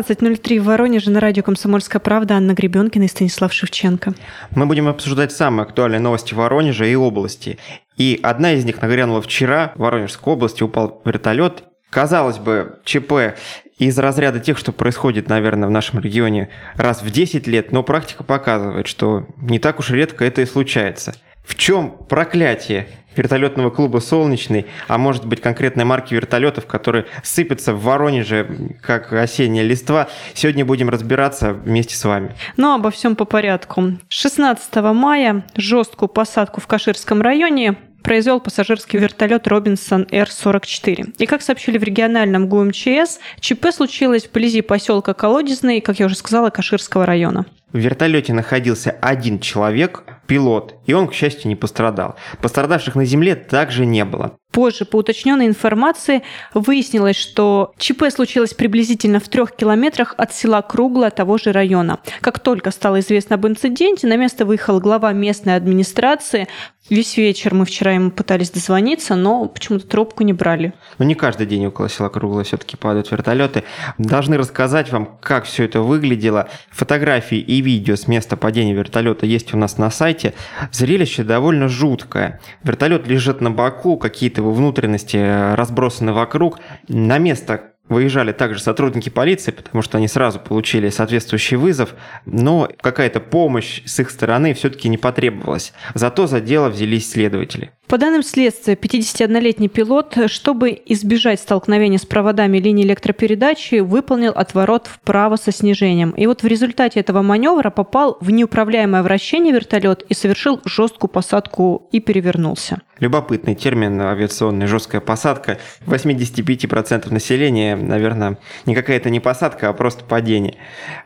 16.03 в Воронеже на радио «Комсомольская правда» Анна Гребенкина и Станислав Шевченко. Мы будем обсуждать самые актуальные новости Воронежа и области. И одна из них нагрянула вчера. В Воронежской области упал вертолет. Казалось бы, ЧП из разряда тех, что происходит, наверное, в нашем регионе раз в 10 лет, но практика показывает, что не так уж редко это и случается. В чем проклятие вертолетного клуба «Солнечный», а может быть конкретной марки вертолетов, которые сыпятся в Воронеже, как осенняя листва. Сегодня будем разбираться вместе с вами. Но обо всем по порядку. 16 мая жесткую посадку в Каширском районе произвел пассажирский вертолет Робинсон Р-44. И как сообщили в региональном ГУМЧС, ЧП случилось вблизи поселка Колодезный, как я уже сказала, Каширского района. В вертолете находился один человек, пилот, и он, к счастью, не пострадал. Пострадавших на земле также не было. Позже, по уточненной информации, выяснилось, что ЧП случилось приблизительно в трех километрах от села Кругло того же района. Как только стало известно об инциденте, на место выехал глава местной администрации. Весь вечер мы вчера ему пытались дозвониться, но почему-то трубку не брали. Но не каждый день около села Кругло все-таки падают вертолеты. Должны рассказать вам, как все это выглядело. Фотографии и видео с места падения вертолета есть у нас на сайте. Зрелище довольно жуткое. Вертолет лежит на боку, какие-то его внутренности э, разбросаны вокруг. На место Выезжали также сотрудники полиции, потому что они сразу получили соответствующий вызов, но какая-то помощь с их стороны все-таки не потребовалась. Зато за дело взялись следователи. По данным следствия, 51-летний пилот, чтобы избежать столкновения с проводами линии электропередачи, выполнил отворот вправо со снижением. И вот в результате этого маневра попал в неуправляемое вращение вертолет и совершил жесткую посадку и перевернулся. Любопытный термин авиационная жесткая посадка. 85% населения, наверное, никакая это не посадка, а просто падение.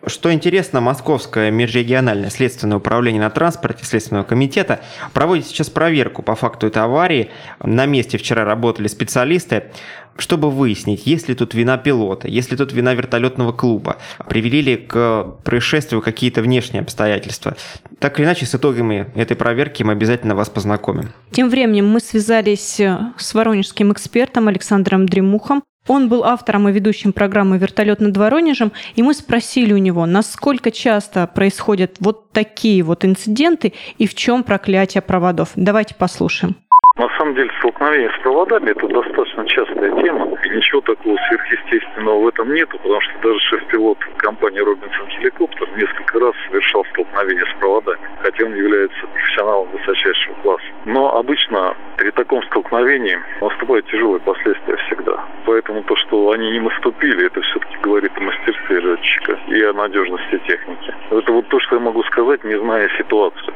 Что интересно, Московское межрегиональное следственное управление на транспорте Следственного комитета проводит сейчас проверку по факту этой аварии. На месте вчера работали специалисты, чтобы выяснить, есть ли тут вина пилота, есть ли тут вина вертолетного клуба, привели ли к происшествию какие-то внешние обстоятельства. Так или иначе, с итогами этой проверки мы обязательно вас познакомим. Тем временем мы связались с воронежским экспертом Александром Дремухом. Он был автором и ведущим программы «Вертолет над Воронежем», и мы спросили у него, насколько часто происходят вот такие вот инциденты и в чем проклятие проводов. Давайте послушаем. На самом деле столкновение с проводами это достаточно частая тема. И ничего такого сверхъестественного в этом нету, потому что даже шеф-пилот компании Робинсон Хеликоптер несколько раз совершал столкновение с проводами, хотя он является профессионалом высочайшего класса. Но обычно при таком столкновении наступают тяжелые последствия всегда. Поэтому то, что они не наступили, это все-таки говорит о мастерстве летчика и о надежности техники. Это вот то, что я могу сказать, не зная ситуацию.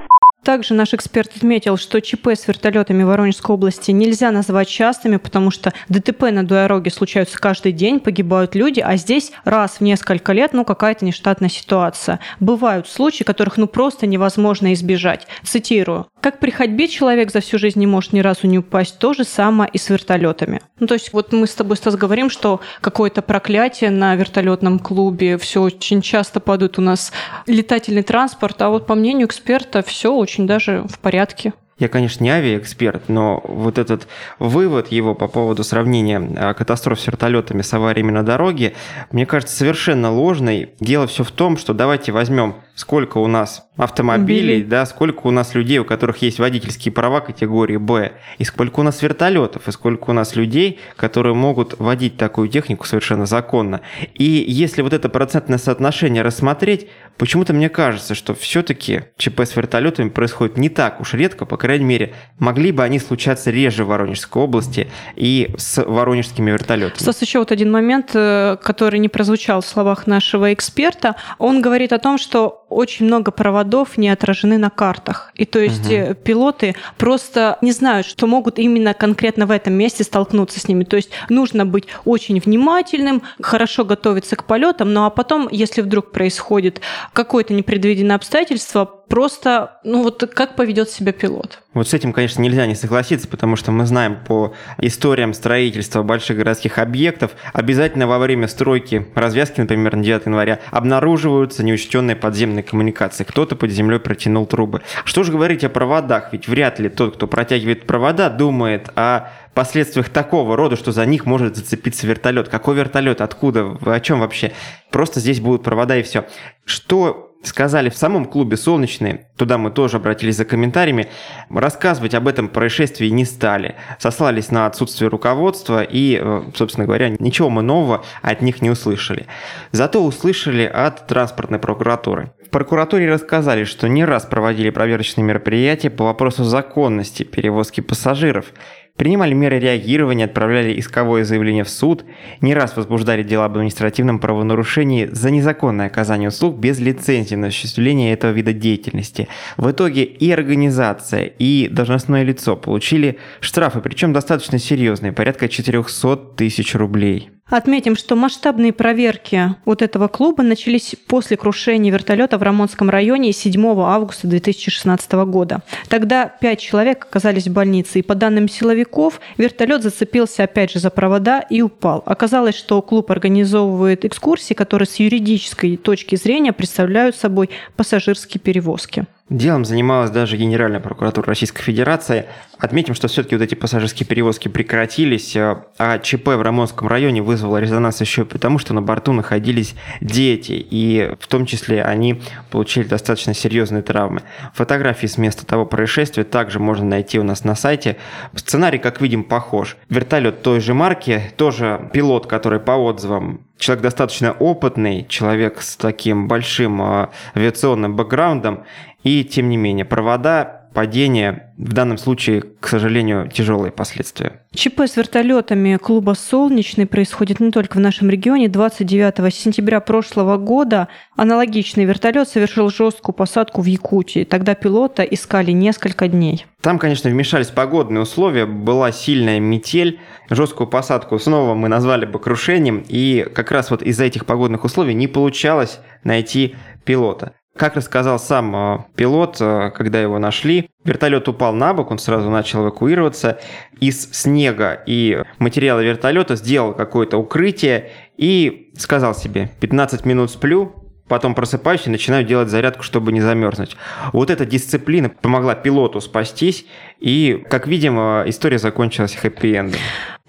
Также наш эксперт отметил, что ЧП с вертолетами Воронежской области нельзя назвать частыми, потому что ДТП на дороге случаются каждый день, погибают люди, а здесь раз в несколько лет, ну, какая-то нештатная ситуация. Бывают случаи, которых, ну, просто невозможно избежать. Цитирую. Как при ходьбе человек за всю жизнь не может ни разу не упасть, то же самое и с вертолетами. Ну, то есть вот мы с тобой, Стас, говорим, что какое-то проклятие на вертолетном клубе, все очень часто падает у нас летательный транспорт, а вот по мнению эксперта все очень даже в порядке. Я, конечно, не авиаэксперт, но вот этот вывод его по поводу сравнения а, катастроф с вертолетами с авариями на дороге, мне кажется, совершенно ложный. Дело все в том, что давайте возьмем, сколько у нас автомобилей, Били. да, сколько у нас людей, у которых есть водительские права категории Б, и сколько у нас вертолетов, и сколько у нас людей, которые могут водить такую технику совершенно законно. И если вот это процентное соотношение рассмотреть, почему-то мне кажется, что все-таки ЧП с вертолетами происходит не так уж редко, по крайней мере, могли бы они случаться реже в Воронежской области и с воронежскими вертолетами. Стас, еще вот один момент, э, который не прозвучал в словах нашего эксперта. Он говорит о том, что очень много проводов не отражены на картах. И то есть угу. пилоты просто не знают, что могут именно конкретно в этом месте столкнуться с ними. То есть нужно быть очень внимательным, хорошо готовиться к полетам, ну а потом, если вдруг происходит какое-то непредвиденное обстоятельство, просто, ну вот как поведет себя пилот. Вот с этим, конечно, нельзя не согласиться, потому что мы знаем по историям строительства больших городских объектов, обязательно во время стройки, развязки, например, на 9 января, обнаруживаются неучтенные подземные коммуникации. Кто-то под землей протянул трубы. Что же говорить о проводах? Ведь вряд ли тот, кто протягивает провода, думает о последствиях такого рода, что за них может зацепиться вертолет. Какой вертолет? Откуда? О чем вообще? Просто здесь будут провода и все. Что сказали в самом клубе «Солнечный», туда мы тоже обратились за комментариями, рассказывать об этом происшествии не стали. Сослались на отсутствие руководства и, э, собственно говоря, ничего мы нового от них не услышали. Зато услышали от транспортной прокуратуры. В прокуратуре рассказали, что не раз проводили проверочные мероприятия по вопросу законности перевозки пассажиров – принимали меры реагирования, отправляли исковое заявление в суд, не раз возбуждали дела об административном правонарушении за незаконное оказание услуг без лицензии на осуществление этого вида деятельности. В итоге и организация, и должностное лицо получили штрафы, причем достаточно серьезные, порядка 400 тысяч рублей. Отметим, что масштабные проверки вот этого клуба начались после крушения вертолета в Рамонском районе 7 августа 2016 года. Тогда пять человек оказались в больнице, и по данным силовиков, вертолет зацепился опять же за провода и упал. Оказалось, что клуб организовывает экскурсии, которые с юридической точки зрения представляют собой пассажирские перевозки. Делом занималась даже Генеральная прокуратура Российской Федерации. Отметим, что все-таки вот эти пассажирские перевозки прекратились, э, а ЧП в Рамонском районе вызвало резонанс еще и потому, что на борту находились дети, и в том числе они получили достаточно серьезные травмы. Фотографии с места того происшествия также можно найти у нас на сайте. Сценарий, как видим, похож. Вертолет той же марки, тоже пилот, который по отзывам человек достаточно опытный, человек с таким большим э, авиационным бэкграундом, и тем не менее, провода падения в данном случае, к сожалению, тяжелые последствия. ЧП с вертолетами клуба «Солнечный» происходит не только в нашем регионе. 29 сентября прошлого года аналогичный вертолет совершил жесткую посадку в Якутии. Тогда пилота искали несколько дней. Там, конечно, вмешались погодные условия, была сильная метель, жесткую посадку снова мы назвали бы крушением, и как раз вот из-за этих погодных условий не получалось найти пилота. Как рассказал сам э, пилот, э, когда его нашли, вертолет упал на бок, он сразу начал эвакуироваться. Из снега и материала вертолета сделал какое-то укрытие и сказал себе, 15 минут сплю, потом просыпаюсь и начинаю делать зарядку, чтобы не замерзнуть. Вот эта дисциплина помогла пилоту спастись, и, как видим, история закончилась хэппи-эндом.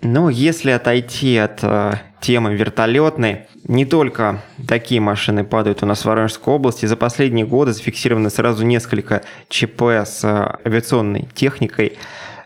Но если отойти от э, темы вертолетной, не только такие машины падают у нас в Воронежской области. За последние годы зафиксировано сразу несколько ЧП с э, авиационной техникой.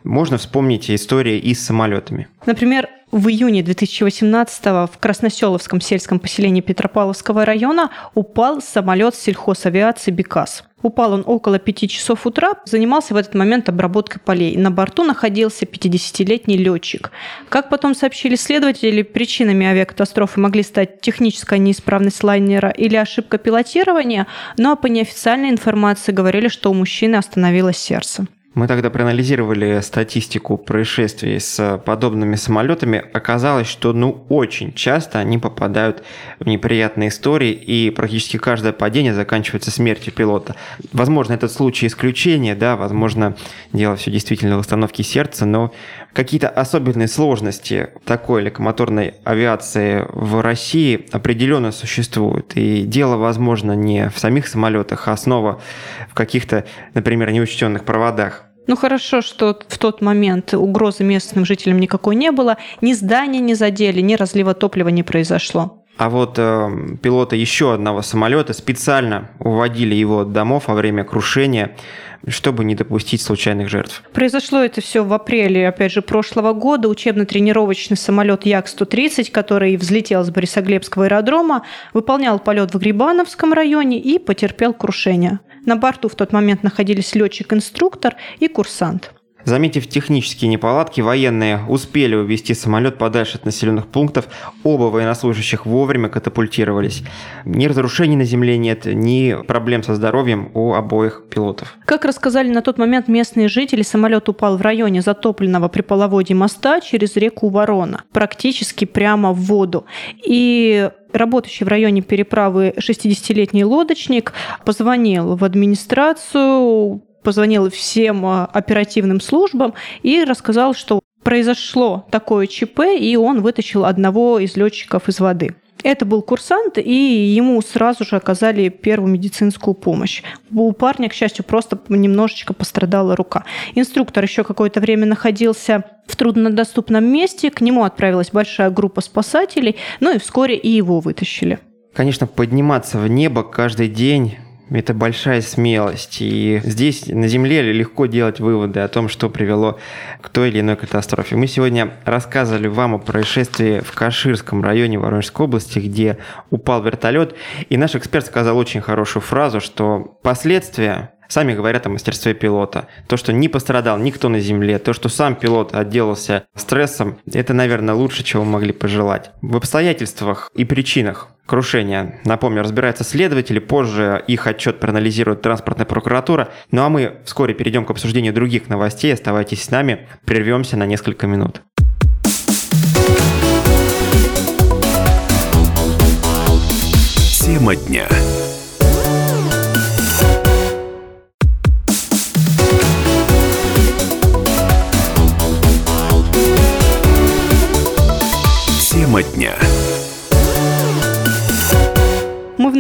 Можно вспомнить истории и с самолетами. Например, в июне 2018 в Красноселовском сельском поселении Петропавловского района упал самолет сельхозавиации «Бекас». Упал он около 5 часов утра, занимался в этот момент обработкой полей. На борту находился 50-летний летчик. Как потом сообщили следователи, причинами авиакатастрофы могли стать техническая неисправность лайнера или ошибка пилотирования, но по неофициальной информации говорили, что у мужчины остановилось сердце. Мы тогда проанализировали статистику происшествий с подобными самолетами. Оказалось, что ну очень часто они попадают в неприятные истории, и практически каждое падение заканчивается смертью пилота. Возможно, этот случай исключение, да, возможно, дело все действительно в установке сердца, но какие-то особенные сложности такой легкомоторной авиации в России определенно существуют. И дело, возможно, не в самих самолетах, а снова в каких-то, например, неучтенных проводах. Ну хорошо, что в тот момент угрозы местным жителям никакой не было, ни здания не задели, ни разлива топлива не произошло. А вот э, пилота еще одного самолета специально уводили его от домов во время крушения чтобы не допустить случайных жертв. Произошло это все в апреле, опять же, прошлого года. Учебно-тренировочный самолет Як-130, который взлетел с Борисоглебского аэродрома, выполнял полет в Грибановском районе и потерпел крушение. На борту в тот момент находились летчик-инструктор и курсант. Заметив технические неполадки, военные успели увести самолет подальше от населенных пунктов. Оба военнослужащих вовремя катапультировались. Ни разрушений на земле нет, ни проблем со здоровьем у обоих пилотов. Как рассказали на тот момент местные жители, самолет упал в районе затопленного при половодье моста через реку Ворона, практически прямо в воду. И работающий в районе переправы 60-летний лодочник позвонил в администрацию, позвонил всем а, оперативным службам и рассказал, что произошло такое ЧП, и он вытащил одного из летчиков из воды. Это был курсант, и ему сразу же оказали первую медицинскую помощь. У парня, к счастью, просто немножечко пострадала рука. Инструктор еще какое-то время находился в труднодоступном месте, к нему отправилась большая группа спасателей, ну и вскоре и его вытащили. Конечно, подниматься в небо каждый день это большая смелость. И здесь на Земле легко делать выводы о том, что привело к той или иной катастрофе. Мы сегодня рассказывали вам о происшествии в Каширском районе Воронежской области, где упал вертолет. И наш эксперт сказал очень хорошую фразу, что последствия сами говорят о мастерстве пилота. То, что не пострадал никто на земле, то, что сам пилот отделался стрессом, это, наверное, лучше, чего могли пожелать. В обстоятельствах и причинах крушения, напомню, разбираются следователи, позже их отчет проанализирует транспортная прокуратура. Ну а мы вскоре перейдем к обсуждению других новостей. Оставайтесь с нами, прервемся на несколько минут. Тема дня.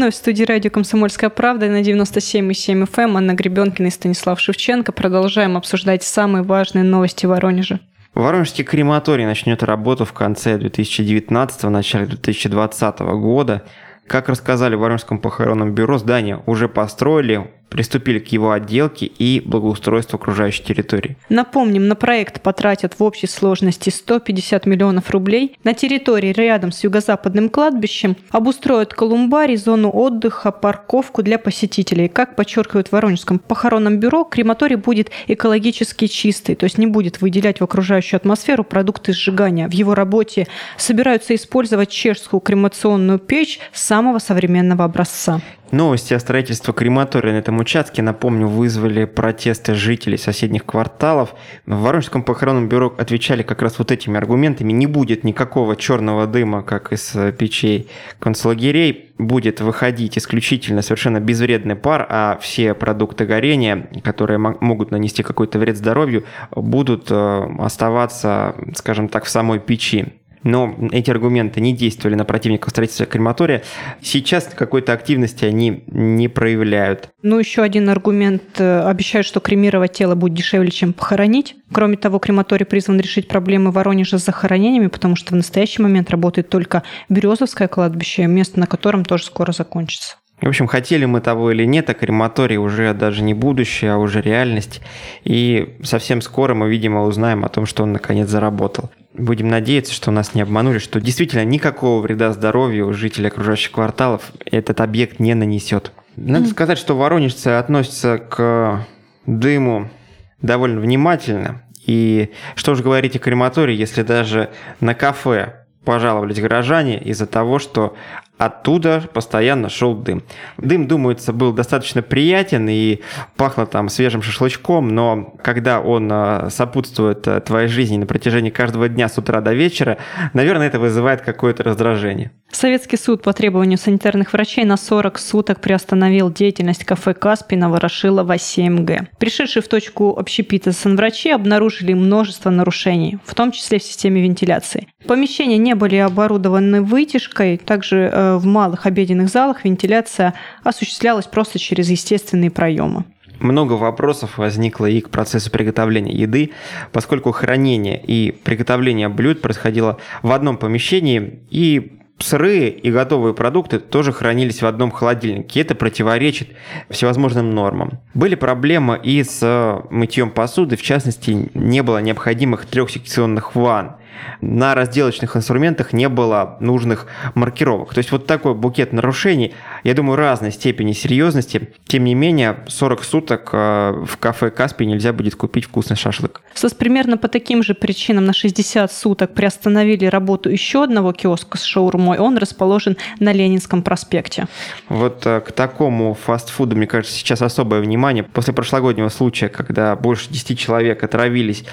Вновь в студии радио «Комсомольская правда» на 97,7 FM. Эм. Анна Гребенкина и Станислав Шевченко. Продолжаем обсуждать самые важные новости Воронежа. Воронежский крематорий начнет работу в конце 2019 начале 2020 года. Как рассказали в Воронежском похоронном бюро, здание уже построили, приступили к его отделке и благоустройству окружающей территории. Напомним, на проект потратят в общей сложности 150 миллионов рублей. На территории рядом с юго-западным кладбищем обустроят колумбарий, зону отдыха, парковку для посетителей. Как подчеркивают в Воронежском похоронном бюро, крематорий будет экологически чистый, то есть не будет выделять в окружающую атмосферу продукты сжигания. В его работе собираются использовать чешскую кремационную печь самого современного образца. Новости о строительстве крематория на этом участке, напомню, вызвали протесты жителей соседних кварталов. В Воронежском похоронном бюро отвечали как раз вот этими аргументами. Не будет никакого черного дыма, как из э, печей концлагерей. Будет выходить исключительно совершенно безвредный пар, а все продукты горения, которые могут нанести какой-то вред здоровью, будут э, оставаться, скажем так, в самой печи но эти аргументы не действовали на противников строительства крематория. Сейчас какой-то активности они не проявляют. Ну, еще один аргумент. Э, обещают, что кремировать тело будет дешевле, чем похоронить. Кроме того, крематорий призван решить проблемы Воронежа с захоронениями, потому что в настоящий момент работает только Березовское кладбище, место на котором тоже скоро закончится. В общем, хотели мы того или нет, а крематорий уже даже не будущее, а уже реальность. И совсем скоро мы, видимо, узнаем о том, что он наконец заработал. Будем надеяться, что нас не обманули, что действительно никакого вреда здоровью жителей окружающих кварталов этот объект не нанесет. Надо сказать, что воронежцы относятся к дыму довольно внимательно. И что же говорить о крематории, если даже на кафе пожаловались горожане из-за того, что оттуда постоянно шел дым. Дым, думается, был достаточно приятен и пахло там свежим шашлычком, но когда он а, сопутствует а, твоей жизни на протяжении каждого дня с утра до вечера, наверное, это вызывает какое-то раздражение. Советский суд по требованию санитарных врачей на 40 суток приостановил деятельность кафе Каспий на Ворошилова 7Г. Пришедшие в точку общепита санврачи обнаружили множество нарушений, в том числе в системе вентиляции. Помещения не были оборудованы вытяжкой, также э, в малых обеденных залах вентиляция осуществлялась просто через естественные проемы. Много вопросов возникло и к процессу приготовления еды, поскольку хранение и приготовление блюд происходило в одном помещении, и сырые и готовые продукты тоже хранились в одном холодильнике. Это противоречит всевозможным нормам. Были проблемы и с мытьем посуды, в частности, не было необходимых трехсекционных ванн на разделочных инструментах не было нужных маркировок. То есть вот такой букет нарушений, я думаю, разной степени серьезности. Тем не менее, 40 суток э, в кафе Каспий нельзя будет купить вкусный шашлык. СОС примерно по таким же причинам на 60 суток приостановили работу еще одного киоска с шаурмой. Он расположен на Ленинском проспекте. Вот э, к такому фастфуду, мне кажется, сейчас особое внимание. После прошлогоднего случая, когда больше 10 человек отравились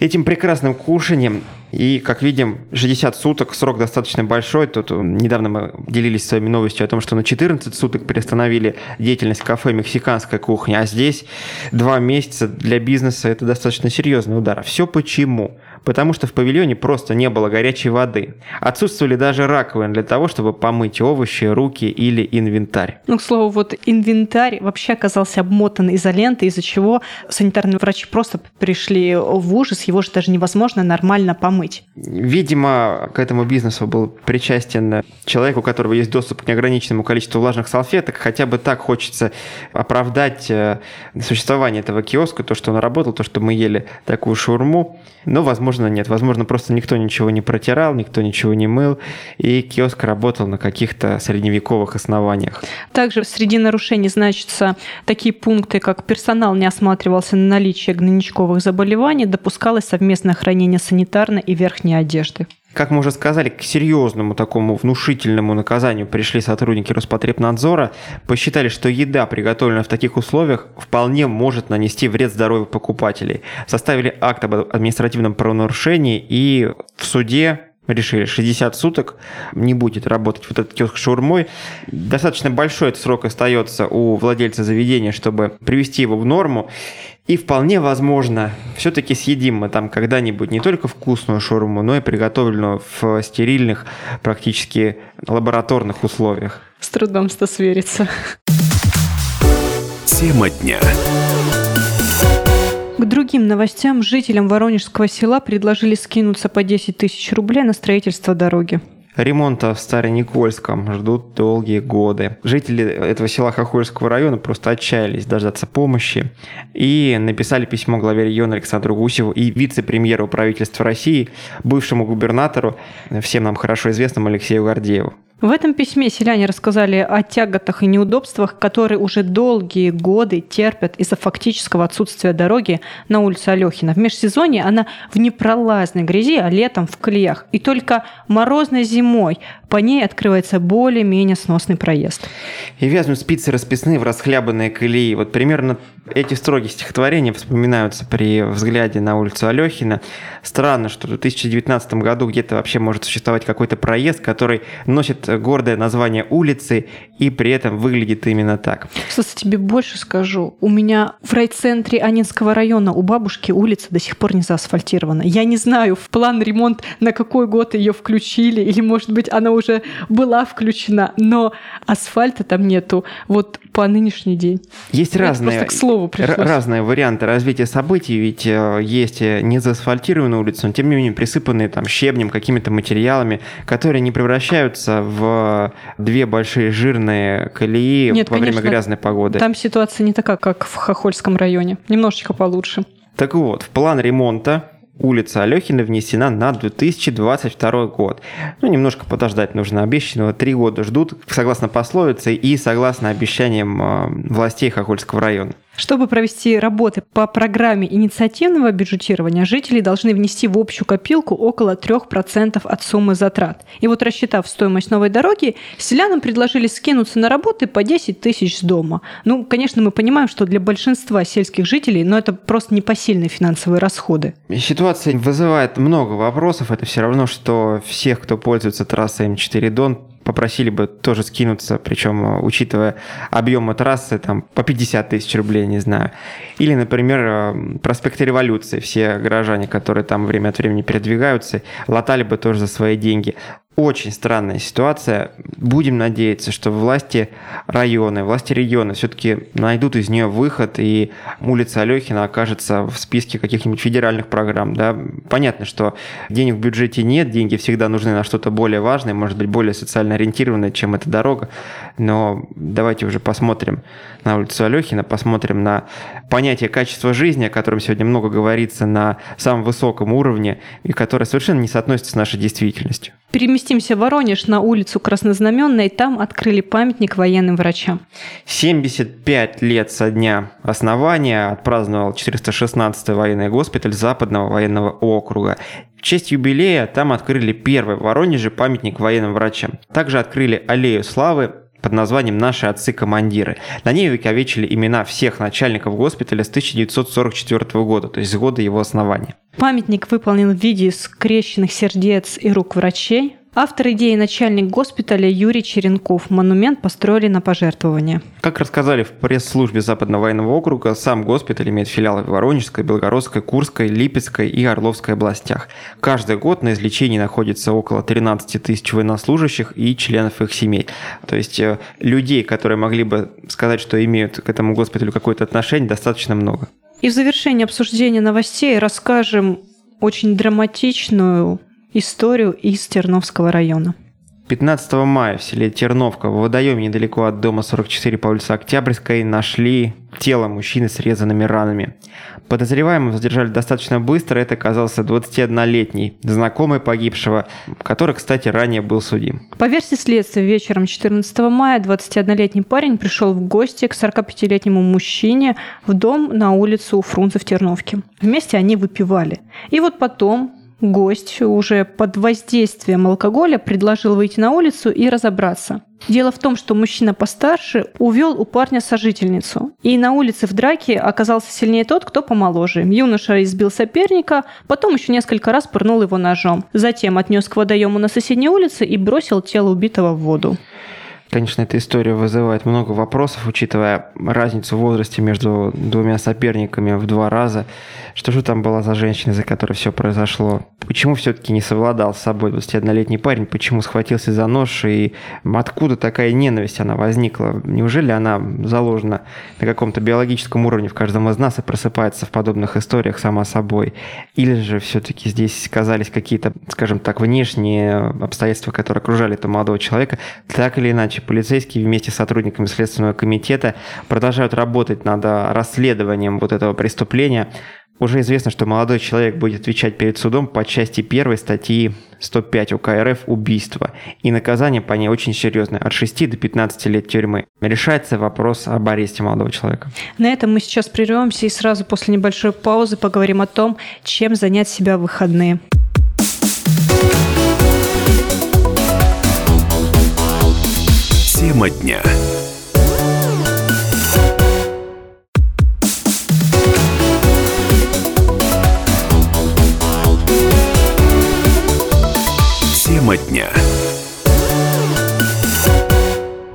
этим прекрасным кушанием, и, как видим, 60 суток, срок достаточно большой. Тут э, недавно мы делились своими новостью о том, что на 14 суток приостановили деятельность кафе «Мексиканская кухня», а здесь два месяца для бизнеса – это достаточно серьезный удар. Все почему? Потому что в павильоне просто не было горячей воды. Отсутствовали даже раковины для того, чтобы помыть овощи, руки или инвентарь. Ну, к слову, вот инвентарь вообще оказался обмотан изолентой, из-за чего санитарные врачи просто пришли в ужас, его же даже невозможно нормально помыть. Видимо, к этому бизнесу был причастен человек, у которого есть доступ к неограниченному количеству влажных салфеток. Хотя бы так хочется оправдать э, существование этого киоска, то, что он работал, то, что мы ели такую шурму. Но, возможно, нет. Возможно, просто никто ничего не протирал, никто ничего не мыл, и киоск работал на каких-то средневековых основаниях. Также среди нарушений значатся такие пункты, как персонал не осматривался на наличие гнойничковых заболеваний, допускалось совместное хранение санитарной и верхней одежды. Как мы уже сказали, к серьезному такому внушительному наказанию пришли сотрудники Роспотребнадзора. Посчитали, что еда, приготовленная в таких условиях, вполне может нанести вред здоровью покупателей. Составили акт об административном правонарушении и в суде решили 60 суток не будет работать вот этот киоск шаурмой. Достаточно большой этот срок остается у владельца заведения, чтобы привести его в норму. И вполне возможно, все-таки съедим мы там когда-нибудь не только вкусную шаурму, но и приготовленную в стерильных, практически лабораторных условиях. С трудом что сверится. Тема дня. К другим новостям жителям Воронежского села предложили скинуться по 10 тысяч рублей на строительство дороги. Ремонта в Староникольском ждут долгие годы. Жители этого села Хохольского района просто отчаялись дождаться помощи и написали письмо главе региона Александру Гусеву и вице-премьеру правительства России, бывшему губернатору, всем нам хорошо известному Алексею Гордееву. В этом письме селяне рассказали о тяготах и неудобствах, которые уже долгие годы терпят из-за фактического отсутствия дороги на улице Алехина. В межсезонье она в непролазной грязи, а летом в колеях. И только морозной зимой по ней открывается более-менее сносный проезд. И вязнут спицы расписные в расхлябанные колеи. Вот примерно эти строги стихотворения вспоминаются при взгляде на улицу Алехина. Странно, что в 2019 году где-то вообще может существовать какой-то проезд, который носит гордое название улицы и при этом выглядит именно так. Кстати, тебе больше скажу. У меня в райцентре Анинского района у бабушки улица до сих пор не заасфальтирована. Я не знаю, в план ремонт на какой год ее включили, или, может быть, она уже была включена, но асфальта там нету вот по нынешний день. Есть Это разные, просто к слову пришлось. разные варианты развития событий, ведь э, есть э, не заасфальтированные улицы, но тем не менее присыпанные там щебнем, какими-то материалами, которые не превращаются в две большие жирные колеи Нет, во время конечно, грязной погоды. Там ситуация не такая, как в Хохольском районе. Немножечко получше. Так вот, в план ремонта улица Алехина внесена на 2022 год. Ну, немножко подождать нужно. Обещанного три года ждут, согласно пословице и согласно обещаниям э, властей Хохольского района. Чтобы провести работы по программе инициативного бюджетирования, жители должны внести в общую копилку около 3% от суммы затрат. И вот рассчитав стоимость новой дороги, селянам предложили скинуться на работы по 10 тысяч с дома. Ну, конечно, мы понимаем, что для большинства сельских жителей, но это просто непосильные финансовые расходы. Ситуация вызывает много вопросов. Это все равно, что всех, кто пользуется трассой М4 Дон, попросили бы тоже скинуться, причем э, учитывая объемы трассы, там по 50 тысяч рублей, не знаю. Или, например, э, проспект Революции. Все горожане, которые там время от времени передвигаются, латали бы тоже за свои деньги. Очень странная ситуация. Будем надеяться, что власти района, власти региона все-таки найдут из нее выход, и улица Алехина окажется в списке каких-нибудь федеральных программ. Да? Понятно, что денег в бюджете нет, деньги всегда нужны на что-то более важное, может быть, более социально ориентированное, чем эта дорога. Но давайте уже посмотрим на улицу Алехина, посмотрим на понятие качества жизни, о котором сегодня много говорится на самом высоком уровне, и которое совершенно не соотносится с нашей действительностью. Переместимся в Воронеж на улицу Краснознаменной, там открыли памятник военным врачам. 75 лет со дня основания отпраздновал 416-й военный госпиталь Западного военного округа. В честь юбилея там открыли первый в Воронеже памятник военным врачам. Также открыли аллею славы под названием «Наши отцы-командиры». На ней увековечили имена всех начальников госпиталя с 1944 года, то есть с года его основания. Памятник выполнен в виде скрещенных сердец и рук врачей. Автор идеи начальник госпиталя Юрий Черенков. Монумент построили на пожертвование. Как рассказали в пресс-службе Западного военного округа, сам госпиталь имеет филиалы в Воронежской, Белгородской, Курской, Липецкой и Орловской областях. Каждый год на излечении находится около 13 тысяч военнослужащих и членов их семей. То есть э, людей, которые могли бы сказать, что имеют к этому госпиталю какое-то отношение, достаточно много. И в завершении обсуждения новостей расскажем очень драматичную историю из Терновского района. 15 мая в селе Терновка в водоеме недалеко от дома 44 по улице Октябрьской нашли тело мужчины с резанными ранами. Подозреваемого задержали достаточно быстро. Это оказался 21-летний знакомый погибшего, который, кстати, ранее был судим. По версии следствия, вечером 14 мая 21-летний парень пришел в гости к 45-летнему мужчине в дом на улицу Фрунзе в Терновке. Вместе они выпивали. И вот потом гость уже под воздействием алкоголя предложил выйти на улицу и разобраться. Дело в том, что мужчина постарше увел у парня сожительницу. И на улице в драке оказался сильнее тот, кто помоложе. Юноша избил соперника, потом еще несколько раз пырнул его ножом. Затем отнес к водоему на соседней улице и бросил тело убитого в воду. Конечно, эта история вызывает много вопросов, учитывая разницу в возрасте между двумя соперниками в два раза. Что же там была за женщина, за которой все произошло? Почему все-таки не совладал с собой 21-летний парень? Почему схватился за нож? И откуда такая ненависть она возникла? Неужели она заложена на каком-то биологическом уровне в каждом из нас и просыпается в подобных историях сама собой? Или же все-таки здесь сказались какие-то, скажем так, внешние обстоятельства, которые окружали этого молодого человека? Так или иначе, полицейские вместе с сотрудниками Следственного комитета продолжают работать над расследованием вот этого преступления. Уже известно, что молодой человек будет отвечать перед судом по части первой статьи 105 УК РФ «Убийство». И наказание по ней очень серьезное – от 6 до 15 лет тюрьмы. Решается вопрос об аресте молодого человека. На этом мы сейчас прервемся и сразу после небольшой паузы поговорим о том, чем занять себя в выходные. Тема дня. Тема дня.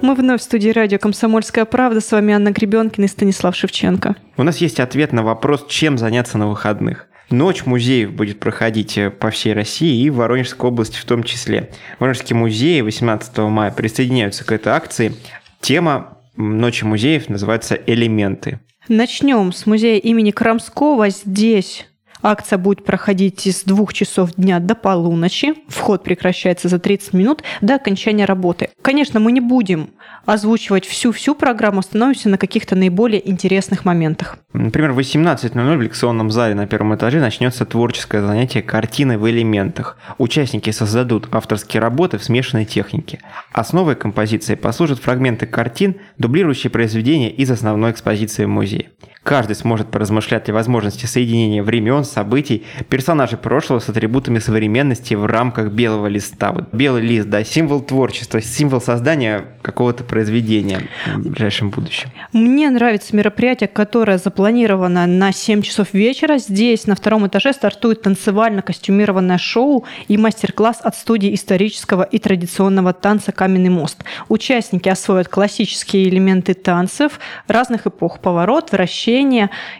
Мы вновь в студии радио «Комсомольская правда». С вами Анна Гребенкина и Станислав Шевченко. У нас есть ответ на вопрос, чем заняться на выходных. Ночь музеев будет проходить э, по всей России и в Воронежской области в том числе. Воронежские музеи 18 мая присоединяются к этой акции. Тема Ночи музеев называется «Элементы». Начнем с музея имени Крамского. Здесь Акция будет проходить с двух часов дня до полуночи. Вход прекращается за 30 минут до окончания работы. Конечно, мы не будем озвучивать всю-всю программу, остановимся на каких-то наиболее интересных моментах. Например, в 18.00 в лекционном зале на первом этаже начнется творческое занятие картины в элементах. Участники создадут авторские работы в смешанной технике. Основой композиции послужат фрагменты картин, дублирующие произведения из основной экспозиции музея. Каждый сможет поразмышлять о возможности соединения времен, событий, персонажей прошлого с атрибутами современности в рамках белого листа. Вот белый лист, да, символ творчества, символ создания какого-то произведения в ближайшем будущем. Мне нравится мероприятие, которое запланировано на 7 часов вечера. Здесь на втором этаже стартует танцевально-костюмированное шоу и мастер-класс от студии исторического и традиционного танца «Каменный мост». Участники освоят классические элементы танцев разных эпох, поворот, вращение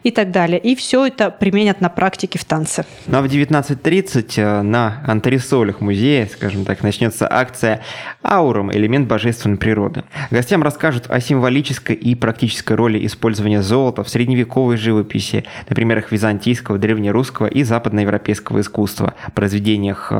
и так далее. И все это применят на практике в танце. Ну а в 19.30 э, на антресолях музея, скажем так, начнется акция «Аурум. Элемент божественной природы». Гостям расскажут о символической и практической роли использования золота в средневековой живописи, на примерах византийского, древнерусского и западноевропейского искусства, произведениях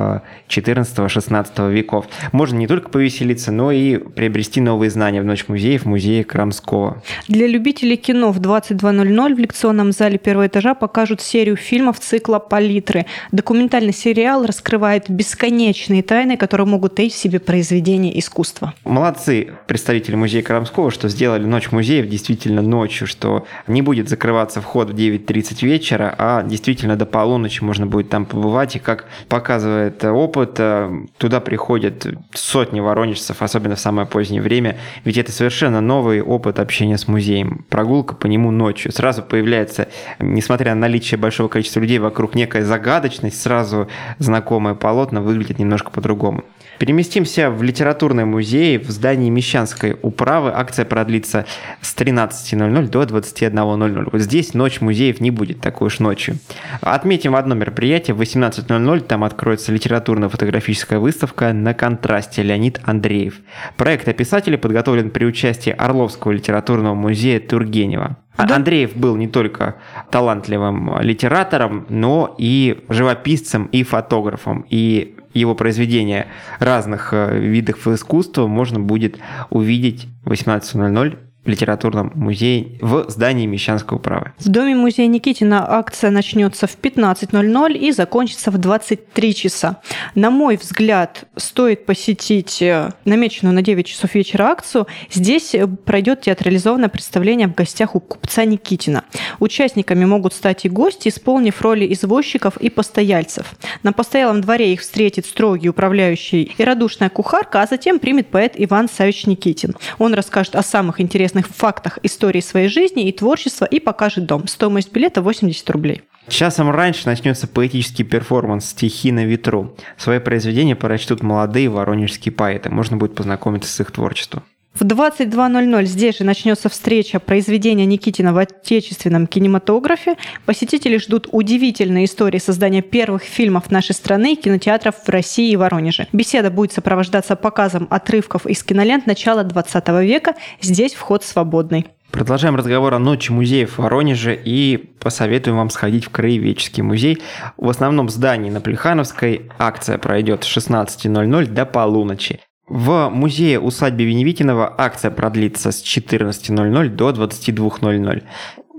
14-16 э, веков. Можно не только повеселиться, но и приобрести новые знания в Ночь музеев в музее Крамского. Для любителей кино в 22.00 в лекционном зале первого этажа покажут серию фильмов цикла «Палитры». Документальный сериал раскрывает бесконечные тайны, которые могут таить в себе произведения искусства. Молодцы представители музея Крамского, что сделали Ночь музеев действительно ночью, что не будет закрываться вход в 9.30 вечера, а действительно до полуночи можно будет там побывать. И как показывает опыт, э, туда приходят сотни воронежцев, особенно в самое позднее время, ведь это совершенно новый опыт общения с музеем. Прогулка по нему ночью. Сразу появляется, несмотря на наличие большого количества людей вокруг, некая загадочность, сразу знакомое полотно выглядит немножко по-другому. Переместимся в литературный музей в здании Мещанской управы. Акция продлится с 13.00 до 21.00. Вот здесь ночь музеев не будет такой уж ночью. Отметим одно мероприятие. В 18.00 там откроется литературно-фотографическая выставка «На контрасте» Леонид Андреев. Проект о писателе подготовлен при участии Орловского литературного музея Тургенева. Да. Андреев был не только талантливым литератором, но и живописцем и фотографом. И его произведения разных э, видов искусства можно будет увидеть в 18.00 литературном музее в здании Мещанской управы. В Доме музея Никитина акция начнется в 15.00 и закончится в 23 часа. На мой взгляд, стоит посетить э, намеченную на 9 часов вечера акцию. Здесь э, пройдет театрализованное представление в гостях у купца Никитина. Участниками могут стать и гости, исполнив роли извозчиков и постояльцев. На постоялом дворе их встретит строгий управляющий и радушная кухарка, а затем примет поэт Иван Савич Никитин. Он расскажет о самых интересных фактах истории своей жизни и творчества и покажет дом. Стоимость билета 80 рублей. Часом раньше начнется поэтический перформанс «Стихи на ветру». Свои произведения прочтут молодые воронежские поэты. Можно будет познакомиться с их творчеством. В 22.00 здесь же начнется встреча произведения Никитина в отечественном кинематографе. Посетители ждут удивительной истории создания первых фильмов нашей страны и кинотеатров в России и Воронеже. Беседа будет сопровождаться показом отрывков из кинолент начала 20 века. Здесь вход свободный. Продолжаем разговор о ночи музеев в Воронеже и посоветуем вам сходить в Краеведческий музей. В основном здании на Плехановской акция пройдет с 16.00 до полуночи. В музее усадьбы Веневитинова акция продлится с 14.00 до 22.00.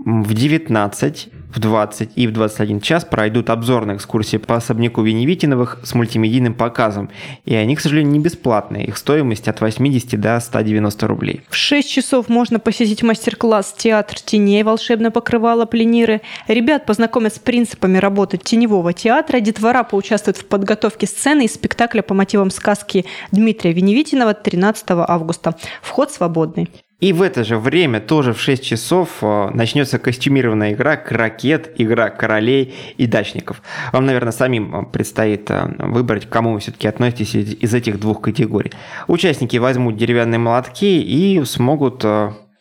В 19, в 20 и в 21 час пройдут обзорные экскурсии по особняку Веневитиновых с мультимедийным показом. И они, к сожалению, не бесплатные. Их стоимость от 80 до 190 рублей. В 6 часов можно посетить мастер-класс «Театр теней. Волшебное покрывало плениры». Ребят познакомят с принципами работы теневого театра. Детвора поучаствует в подготовке сцены из спектакля по мотивам сказки Дмитрия Веневитинова 13 августа. Вход свободный. И в это же время, тоже в 6 часов, э, начнется костюмированная игра «Крокет», игра королей и дачников. Вам, наверное, самим э, предстоит э, выбрать, к кому вы все-таки относитесь из этих двух категорий. Участники возьмут деревянные молотки и смогут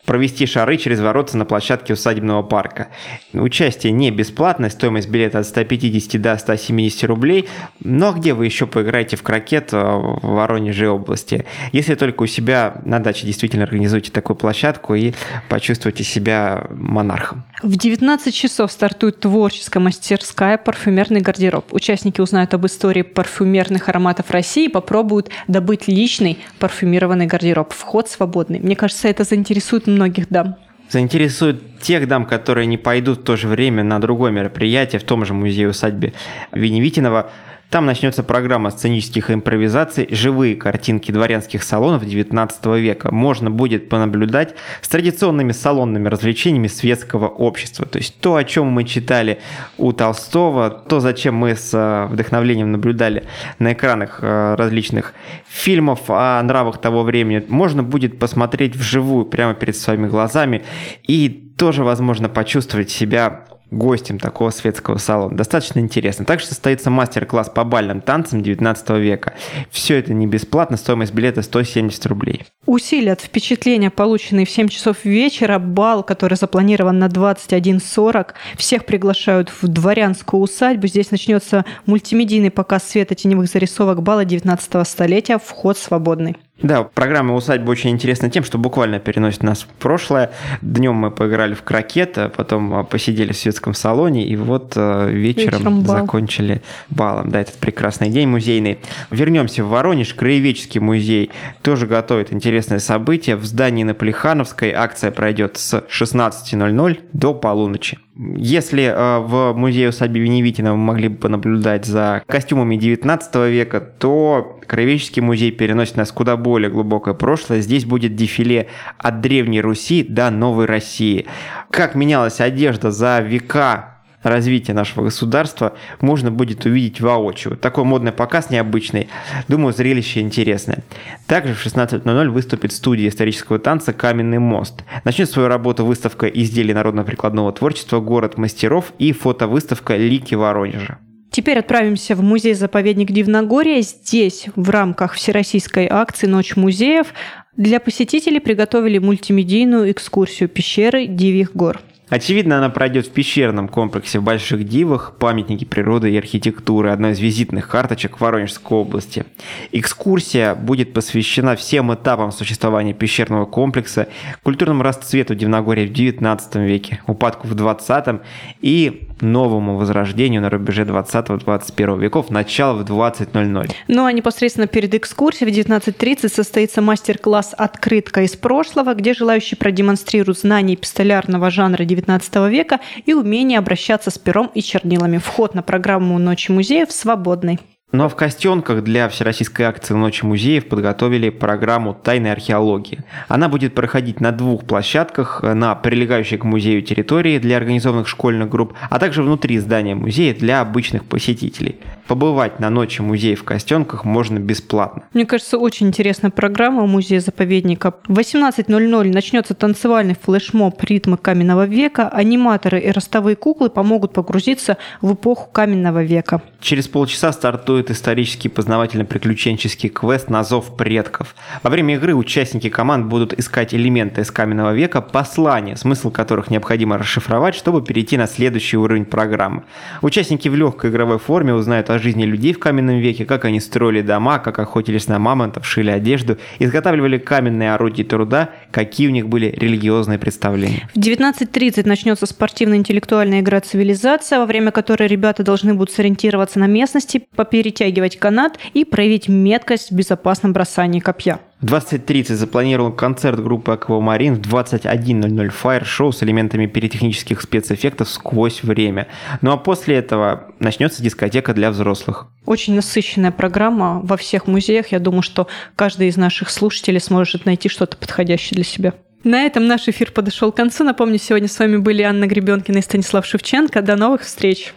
провести шары через ворота на площадке усадебного парка. Участие не бесплатное, стоимость билета от 150 до 170 рублей. Но где вы еще поиграете в крокет э, в Воронеже области? Если только у себя на даче действительно организуете такую площадку и почувствуете себя монархом. В 19 часов стартует творческая мастерская «Парфюмерный гардероб». Участники узнают об истории парфюмерных ароматов России и попробуют добыть личный парфюмированный гардероб. Вход свободный. Мне кажется, это заинтересует многих дам. Заинтересует тех дам, которые не пойдут в то же время на другое мероприятие в том же музее-усадьбе Веневитинова. Там начнется программа сценических импровизаций, живые картинки дворянских салонов XIX века. Можно будет понаблюдать с традиционными салонными развлечениями светского общества. То есть то, о чем мы читали у Толстого, то, зачем мы с э, вдохновлением наблюдали на экранах э, различных фильмов о нравах того времени, можно будет посмотреть вживую прямо перед своими глазами и тоже, возможно, почувствовать себя гостем такого светского салона. Достаточно интересно. Также состоится мастер-класс по бальным танцам 19 века. Все это не бесплатно, стоимость билета 170 рублей. Усилят впечатления, полученные в 7 часов вечера. Бал, который запланирован на 21.40. Всех приглашают в дворянскую усадьбу. Здесь начнется мультимедийный показ света теневых зарисовок бала 19 столетия. Вход свободный. Да, программа «Усадьба» очень интересна тем, что буквально переносит нас в прошлое. Днем мы поиграли в крокет, а потом а, посидели в светском салоне, и вот а, вечером, Вечером бал. закончили балом. Да, этот прекрасный день музейный. Вернемся в Воронеж. Краеведческий музей тоже готовит интересное событие. В здании на Плехановской акция пройдет с 16.00 до полуночи. Если э, в музее усадьбы Веневитина вы могли бы понаблюдать за костюмами 19 века, то Краеведческий музей переносит нас куда более глубокое прошлое. Здесь будет дефиле от Древней Руси до Новой России. Как менялась одежда за века развития нашего государства можно будет увидеть воочию. Такой модный показ необычный. Думаю, зрелище интересное. Также в 16.00 выступит студия исторического танца «Каменный мост». Начнет свою работу выставка изделий народно-прикладного творчества «Город мастеров» и фотовыставка «Лики Воронежа». Теперь отправимся в музей-заповедник Дивногория. Здесь в рамках всероссийской акции «Ночь музеев» для посетителей приготовили мультимедийную экскурсию пещеры Дивьих гор. Очевидно, она пройдет в пещерном комплексе в Больших Дивах, памятники природы и архитектуры, одной из визитных карточек Воронежской области. Экскурсия будет посвящена всем этапам существования пещерного комплекса, культурному расцвету Дивногория в XIX веке, упадку в XX и новому возрождению на рубеже 20-21 веков, начало в 20.00. Ну а непосредственно перед экскурсией в 19.30 состоится мастер-класс «Открытка из прошлого», где желающие продемонстрируют знания эпистолярного жанра XIX века и умение обращаться с пером и чернилами. Вход на программу «Ночи музеев» свободный. Ну а в Костенках для Всероссийской акции «Ночи музеев» подготовили программу «Тайной археологии». Она будет проходить на двух площадках, на прилегающей к музею территории для организованных школьных групп, а также внутри здания музея для обычных посетителей. Побывать на Ночи музея в Костенках можно бесплатно. Мне кажется, очень интересная программа музея-заповедника. В 18.00 начнется танцевальный флешмоб «Ритмы каменного века». Аниматоры и ростовые куклы помогут погрузиться в эпоху каменного века. Через полчаса стартует исторический познавательно-приключенческий квест на зов предков. Во время игры участники команд будут искать элементы из каменного века, послания, смысл которых необходимо расшифровать, чтобы перейти на следующий уровень программы. Участники в легкой игровой форме узнают о жизни людей в каменном веке, как они строили дома, как охотились на мамонтов, шили одежду, изготавливали каменные орудия труда, какие у них были религиозные представления. В 19.30 начнется спортивно-интеллектуальная игра «Цивилизация», во время которой ребята должны будут сориентироваться на местности, поперечь перетягивать канат и проявить меткость в безопасном бросании копья. В 20.30 запланирован концерт группы Аквамарин, в 21.00 фаер-шоу с элементами пиротехнических спецэффектов сквозь время. Ну а после этого начнется дискотека для взрослых. Очень насыщенная программа во всех музеях. Я думаю, что каждый из наших слушателей сможет найти что-то подходящее для себя. На этом наш эфир подошел к концу. Напомню, сегодня с вами были Анна Гребенкина и Станислав Шевченко. До новых встреч!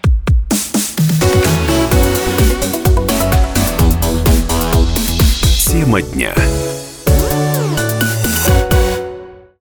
Тема дня.